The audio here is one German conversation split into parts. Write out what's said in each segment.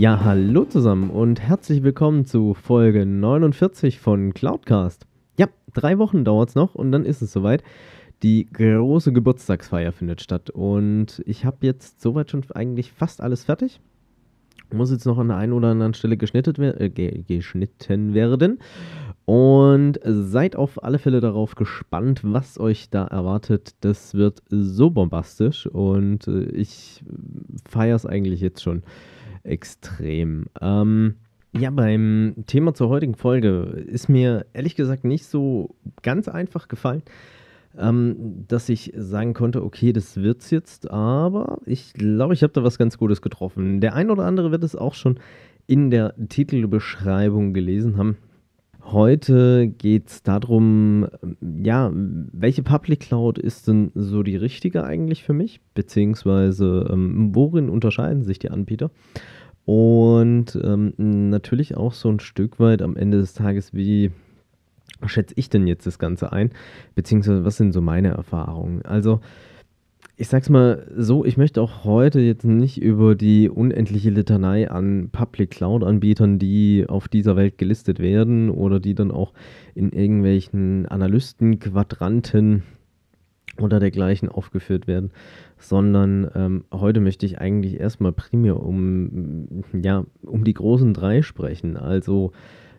Ja, hallo zusammen und herzlich willkommen zu Folge 49 von Cloudcast. Ja, drei Wochen dauert es noch und dann ist es soweit. Die große Geburtstagsfeier findet statt und ich habe jetzt soweit schon eigentlich fast alles fertig. Muss jetzt noch an der einen oder anderen Stelle geschnitten, äh, geschnitten werden. Und seid auf alle Fälle darauf gespannt, was euch da erwartet. Das wird so bombastisch und äh, ich feiere es eigentlich jetzt schon extrem. Ähm, ja, beim Thema zur heutigen Folge ist mir ehrlich gesagt nicht so ganz einfach gefallen, ähm, dass ich sagen konnte, okay, das wird's jetzt, aber ich glaube, ich habe da was ganz Gutes getroffen. Der ein oder andere wird es auch schon in der Titelbeschreibung gelesen haben. Heute geht es darum, ja, welche Public Cloud ist denn so die richtige eigentlich für mich? Beziehungsweise, ähm, worin unterscheiden sich die Anbieter? Und ähm, natürlich auch so ein Stück weit am Ende des Tages, wie schätze ich denn jetzt das Ganze ein? Beziehungsweise, was sind so meine Erfahrungen? Also, ich sag's mal so, ich möchte auch heute jetzt nicht über die unendliche Litanei an Public Cloud-Anbietern, die auf dieser Welt gelistet werden oder die dann auch in irgendwelchen Analystenquadranten oder dergleichen aufgeführt werden, sondern ähm, heute möchte ich eigentlich erstmal primär um, ja, um die großen drei sprechen, also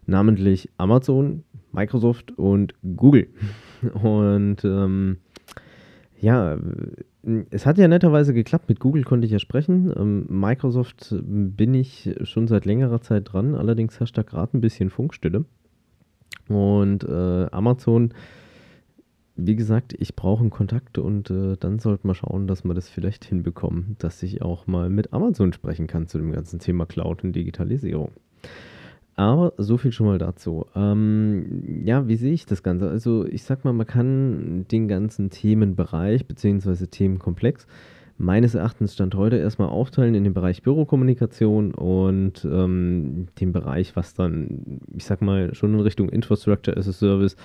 namentlich Amazon, Microsoft und Google. Und ähm, ja, es hat ja netterweise geklappt. Mit Google konnte ich ja sprechen. Ähm, Microsoft bin ich schon seit längerer Zeit dran. Allerdings herrscht da gerade ein bisschen Funkstille. Und äh, Amazon, wie gesagt, ich brauche einen Kontakt und äh, dann sollten wir schauen, dass wir das vielleicht hinbekommen, dass ich auch mal mit Amazon sprechen kann zu dem ganzen Thema Cloud und Digitalisierung. Aber so viel schon mal dazu. Ähm, ja, wie sehe ich das Ganze? Also ich sag mal, man kann den ganzen Themenbereich bzw. Themenkomplex meines Erachtens Stand heute erstmal aufteilen in den Bereich Bürokommunikation und ähm, den Bereich, was dann, ich sag mal, schon in Richtung Infrastructure as a Service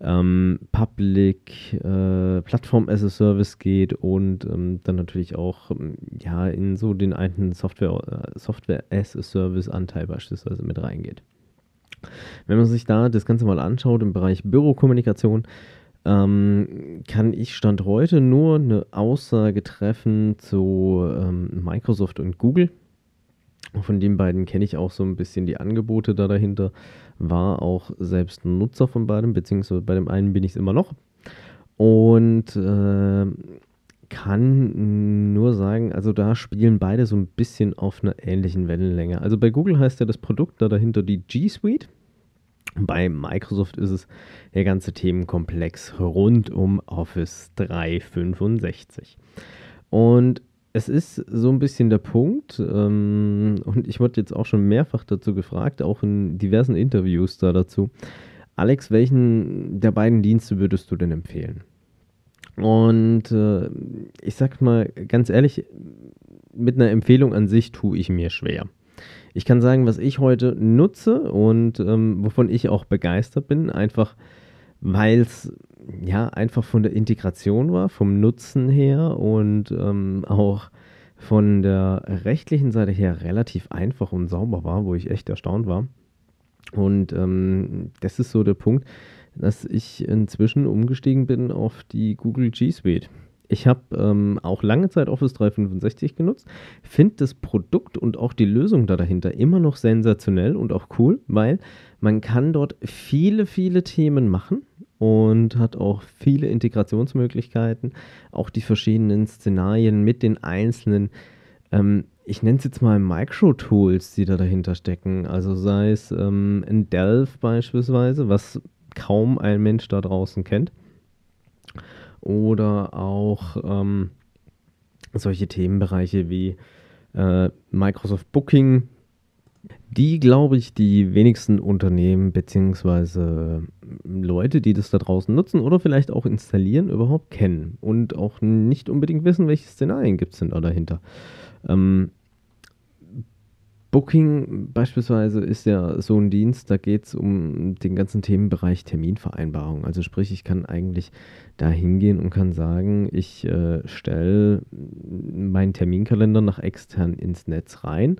ähm, Public äh, Plattform as a Service geht und ähm, dann natürlich auch ähm, ja in so den einen Software, äh, Software as a Service Anteil beispielsweise mit reingeht. Wenn man sich da das Ganze mal anschaut im Bereich Bürokommunikation, ähm, kann ich Stand heute nur eine Aussage treffen zu ähm, Microsoft und Google. Von den beiden kenne ich auch so ein bisschen die Angebote da dahinter war auch selbst Nutzer von beidem, beziehungsweise bei dem einen bin ich es immer noch. Und äh, kann nur sagen, also da spielen beide so ein bisschen auf einer ähnlichen Wellenlänge. Also bei Google heißt ja das Produkt da dahinter die G Suite. Bei Microsoft ist es der ganze Themenkomplex rund um Office 365. Und es ist so ein bisschen der Punkt, ähm, und ich wurde jetzt auch schon mehrfach dazu gefragt, auch in diversen Interviews da dazu. Alex, welchen der beiden Dienste würdest du denn empfehlen? Und äh, ich sag mal ganz ehrlich, mit einer Empfehlung an sich tue ich mir schwer. Ich kann sagen, was ich heute nutze und ähm, wovon ich auch begeistert bin, einfach weil es ja einfach von der Integration war, vom Nutzen her und ähm, auch von der rechtlichen Seite her relativ einfach und sauber war, wo ich echt erstaunt war. Und ähm, das ist so der Punkt, dass ich inzwischen umgestiegen bin auf die Google G Suite. Ich habe ähm, auch lange Zeit Office 365 genutzt, finde das Produkt und auch die Lösung da dahinter immer noch sensationell und auch cool, weil man kann dort viele, viele Themen machen und hat auch viele Integrationsmöglichkeiten, auch die verschiedenen Szenarien mit den einzelnen, ähm, ich nenne es jetzt mal Micro-Tools, die da dahinter stecken. Also sei es ähm, in Delph beispielsweise, was kaum ein Mensch da draußen kennt oder auch ähm, solche Themenbereiche wie Äh, Microsoft Booking, die, glaube ich, die wenigsten Unternehmen bzw. Leute, die das da draußen nutzen oder vielleicht auch installieren, überhaupt kennen und auch nicht unbedingt wissen, welche Szenarien gibt es denn da dahinter. Ähm, Booking beispielsweise ist ja so ein Dienst, da geht es um den ganzen Themenbereich Terminvereinbarung. Also sprich, ich kann eigentlich da hingehen und kann sagen, ich äh, stelle meinen Terminkalender nach extern ins Netz rein.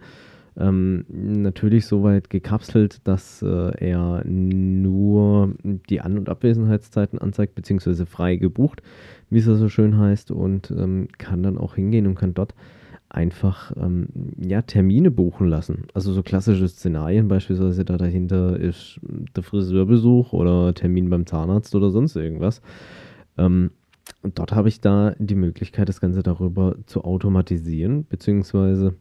Ähm, natürlich soweit gekapselt, dass äh, er nur die An- und Abwesenheitszeiten anzeigt, beziehungsweise frei gebucht, wie es so schön heißt, und ähm, kann dann auch hingehen und kann dort einfach ähm, ja, Termine buchen lassen. Also so klassische Szenarien beispielsweise da dahinter ist der Friseurbesuch oder Termin beim Zahnarzt oder sonst irgendwas. Ähm, und dort habe ich da die Möglichkeit, das Ganze darüber zu automatisieren, beziehungsweise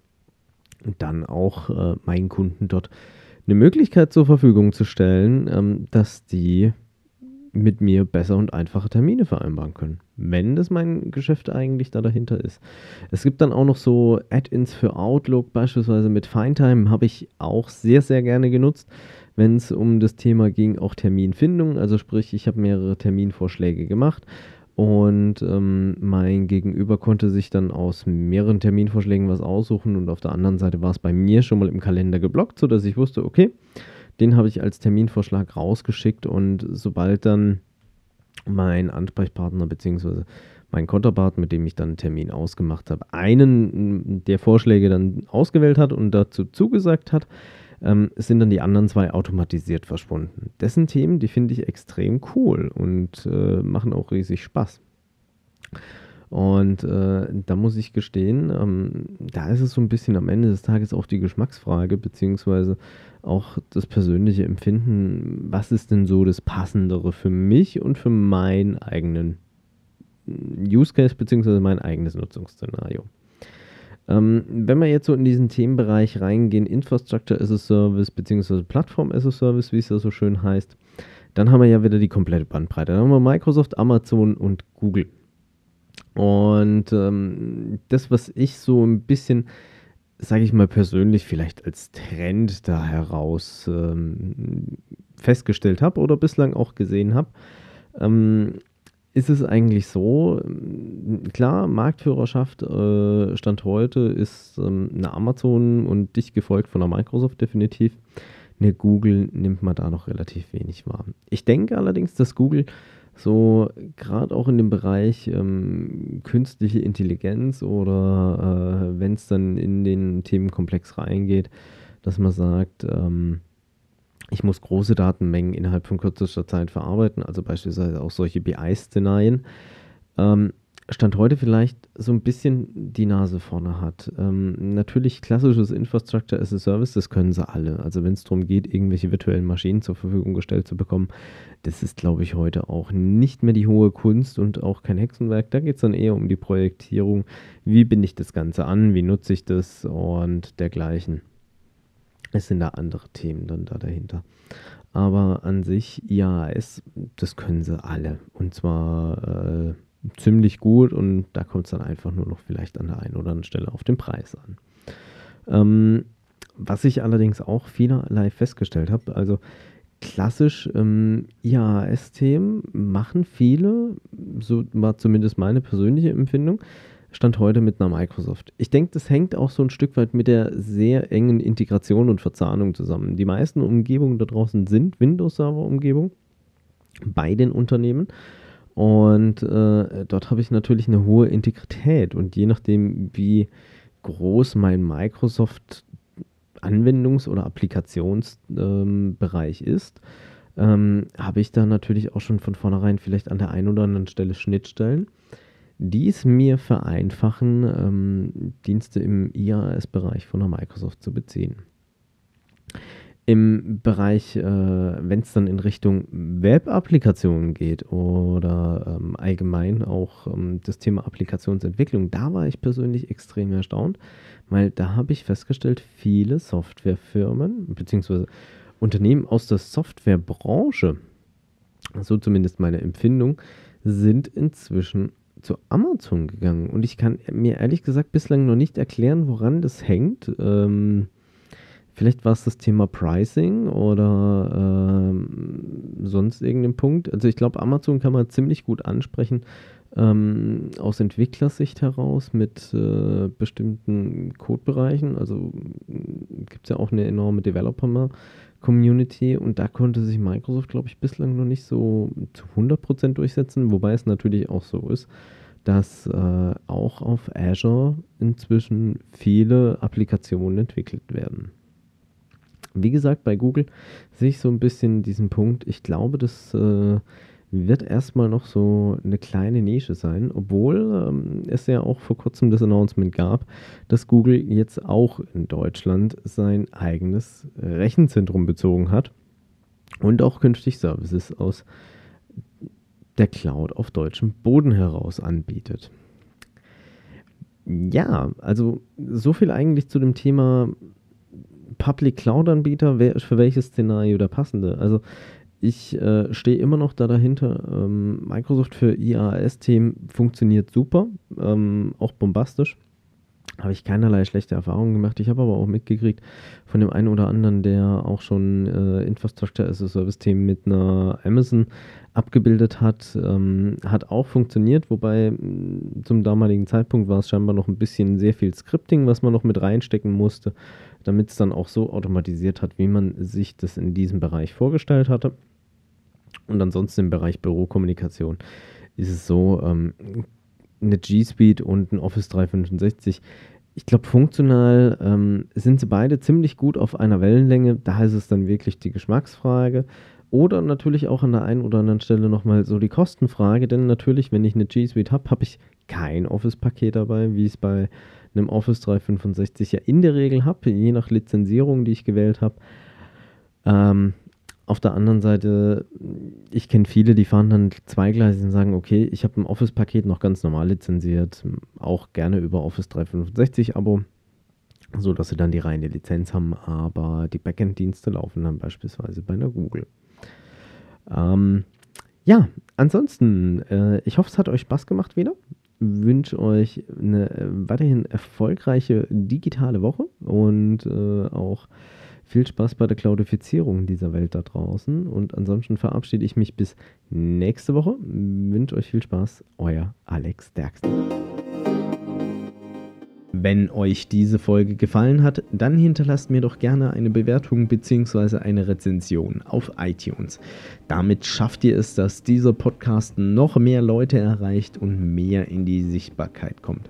dann auch äh, meinen Kunden dort eine Möglichkeit zur Verfügung zu stellen, ähm, dass die mit mir besser und einfacher Termine vereinbaren können, wenn das mein Geschäft eigentlich da dahinter ist. Es gibt dann auch noch so Add-ins für Outlook, beispielsweise mit Findtime, habe ich auch sehr, sehr gerne genutzt, wenn es um das Thema ging, auch Terminfindung. Also sprich, ich habe mehrere Terminvorschläge gemacht und ähm, mein Gegenüber konnte sich dann aus mehreren Terminvorschlägen was aussuchen und auf der anderen Seite war es bei mir schon mal im Kalender geblockt, sodass ich wusste, okay, den habe ich als Terminvorschlag rausgeschickt und sobald dann mein Ansprechpartner bzw. mein Konterpart, mit dem ich dann einen Termin ausgemacht habe, einen der Vorschläge dann ausgewählt hat und dazu zugesagt hat, ähm, sind dann die anderen zwei automatisiert verschwunden. Dessen Themen, die finde ich extrem cool und äh, machen auch riesig Spaß. Und äh, da muss ich gestehen, ähm, da ist es so ein bisschen am Ende des Tages auch die Geschmacksfrage, beziehungsweise auch das persönliche Empfinden, was ist denn so das Passendere für mich und für meinen eigenen Use Case, beziehungsweise mein eigenes Nutzungsszenario. Ähm, wenn wir jetzt so in diesen Themenbereich reingehen, Infrastructure as a Service, beziehungsweise Plattform as a Service, wie es da so schön heißt, dann haben wir ja wieder die komplette Bandbreite. Dann haben wir Microsoft, Amazon und Google. Und ähm, das, was ich so ein bisschen, sage ich mal persönlich, vielleicht als Trend da heraus ähm, festgestellt habe oder bislang auch gesehen habe, ähm, ist es eigentlich so, klar, Marktführerschaft äh, Stand heute ist ähm, eine Amazon und dicht gefolgt von der Microsoft definitiv. Eine Google nimmt man da noch relativ wenig wahr. Ich denke allerdings, dass Google so gerade auch in dem Bereich ähm, künstliche Intelligenz oder äh, wenn es dann in den Themenkomplex reingeht, dass man sagt, ähm, ich muss große Datenmengen innerhalb von kürzester Zeit verarbeiten, also beispielsweise auch solche BI-Szenarien. Ähm, Stand heute vielleicht so ein bisschen die Nase vorne hat. Ähm, natürlich klassisches Infrastructure as a Service, das können sie alle. Also wenn es darum geht, irgendwelche virtuellen Maschinen zur Verfügung gestellt zu bekommen, das ist, glaube ich, heute auch nicht mehr die hohe Kunst und auch kein Hexenwerk. Da geht es dann eher um die Projektierung. Wie binde ich das Ganze an? Wie nutze ich das? Und dergleichen. Es sind da andere Themen dann da dahinter. Aber an sich, ja, es, das können sie alle. Und zwar... Äh, ziemlich gut und da kommt es dann einfach nur noch vielleicht an der einen oder anderen Stelle auf den Preis an. Ähm, was ich allerdings auch vielerlei festgestellt habe, also klassisch ähm, IAS-Themen machen viele, so war zumindest meine persönliche Empfindung, stand heute mit einer Microsoft. Ich denke, das hängt auch so ein Stück weit mit der sehr engen Integration und Verzahnung zusammen. Die meisten Umgebungen da draußen sind Windows-Server-Umgebungen bei den Unternehmen. Und äh, dort habe ich natürlich eine hohe Integrität. Und je nachdem, wie groß mein Microsoft Anwendungs- oder Applikationsbereich ähm, ist, ähm, habe ich da natürlich auch schon von vornherein vielleicht an der einen oder anderen Stelle Schnittstellen, die es mir vereinfachen, ähm, Dienste im IaaS-Bereich von der Microsoft zu beziehen. Im Bereich, äh, wenn es dann in Richtung Web-Applikationen geht oder ähm, allgemein auch ähm, das Thema Applikationsentwicklung, da war ich persönlich extrem erstaunt, weil da habe ich festgestellt, viele Softwarefirmen bzw. Unternehmen aus der Softwarebranche, so zumindest meine Empfindung, sind inzwischen zu Amazon gegangen und ich kann mir ehrlich gesagt bislang noch nicht erklären, woran das hängt. Ähm, vielleicht war es das Thema Pricing oder ähm, sonst irgendein Punkt. Also ich glaube, Amazon kann man ziemlich gut ansprechen ähm, aus Entwicklersicht heraus mit äh, bestimmten Codebereichen. Also gibt es ja auch eine enorme Developer-Community und da konnte sich Microsoft, glaube ich, bislang noch nicht so zu 100% durchsetzen, wobei es natürlich auch so ist, dass äh, auch auf Azure inzwischen viele Applikationen entwickelt werden. Wie gesagt, bei Google sehe ich so ein bisschen diesen Punkt. Ich glaube, dass äh, wird erstmal noch so eine kleine Nische sein, obwohl ähm, es ja auch vor kurzem das Announcement gab, dass Google jetzt auch in Deutschland sein eigenes Rechenzentrum bezogen hat und auch künftig Services aus der Cloud auf deutschem Boden heraus anbietet. Ja, also so viel eigentlich zu dem Thema Public Cloud Anbieter, wer ist für welches Szenario der passende. Also ich äh, stehe immer noch da dahinter. Ähm, Microsoft für IaaS-Themen funktioniert super, ähm, auch bombastisch. Habe ich keinerlei schlechte Erfahrungen gemacht. Ich habe aber auch mitgekriegt von dem einen oder anderen, der auch schon äh, Infrastructure as a Service-Themen mit einer Amazon abgebildet hat, ähm, hat auch funktioniert, wobei mm, zum damaligen Zeitpunkt war es scheinbar noch ein bisschen sehr viel Scripting, was man noch mit reinstecken musste, damit es dann auch so automatisiert hat, wie man sich das in diesem Bereich vorgestellt hatte. Und ansonsten im Bereich Bürokommunikation ist es so, ähm, eine G Suite und ein Office 365. Ich glaube, funktional ähm, sind sie beide ziemlich gut auf einer Wellenlänge. Da ist es dann wirklich die Geschmacksfrage. Oder natürlich auch an der einen oder anderen Stelle nochmal so die Kostenfrage. Denn natürlich, wenn ich eine G Suite habe, habe ich kein Office-Paket dabei, wie es bei einem Office 365 ja in der Regel habe, je nach Lizenzierung, die ich gewählt habe. Ähm, auf der anderen Seite, ich kenne viele, die fahren dann zweigleisig und sagen, okay, ich habe ein Office-Paket noch ganz normal lizenziert, auch gerne über Office 365-Abo, so dass sie dann die reine Lizenz haben, aber die Backend-Dienste laufen dann beispielsweise bei einer Google. Ähm, ja, ansonsten, äh, ich hoffe, es hat euch Spaß gemacht wieder. Wünsche euch eine äh, weiterhin erfolgreiche digitale Woche und äh, auch viel Spaß bei der Cloudifizierung dieser Welt da draußen. Und ansonsten verabschiede ich mich bis nächste Woche. Wünsche euch viel Spaß. Euer Alex Derksen. Wenn euch diese Folge gefallen hat, dann hinterlasst mir doch gerne eine Bewertung bzw. eine Rezension auf iTunes. Damit schafft ihr es, dass dieser Podcast noch mehr Leute erreicht und mehr in die Sichtbarkeit kommt.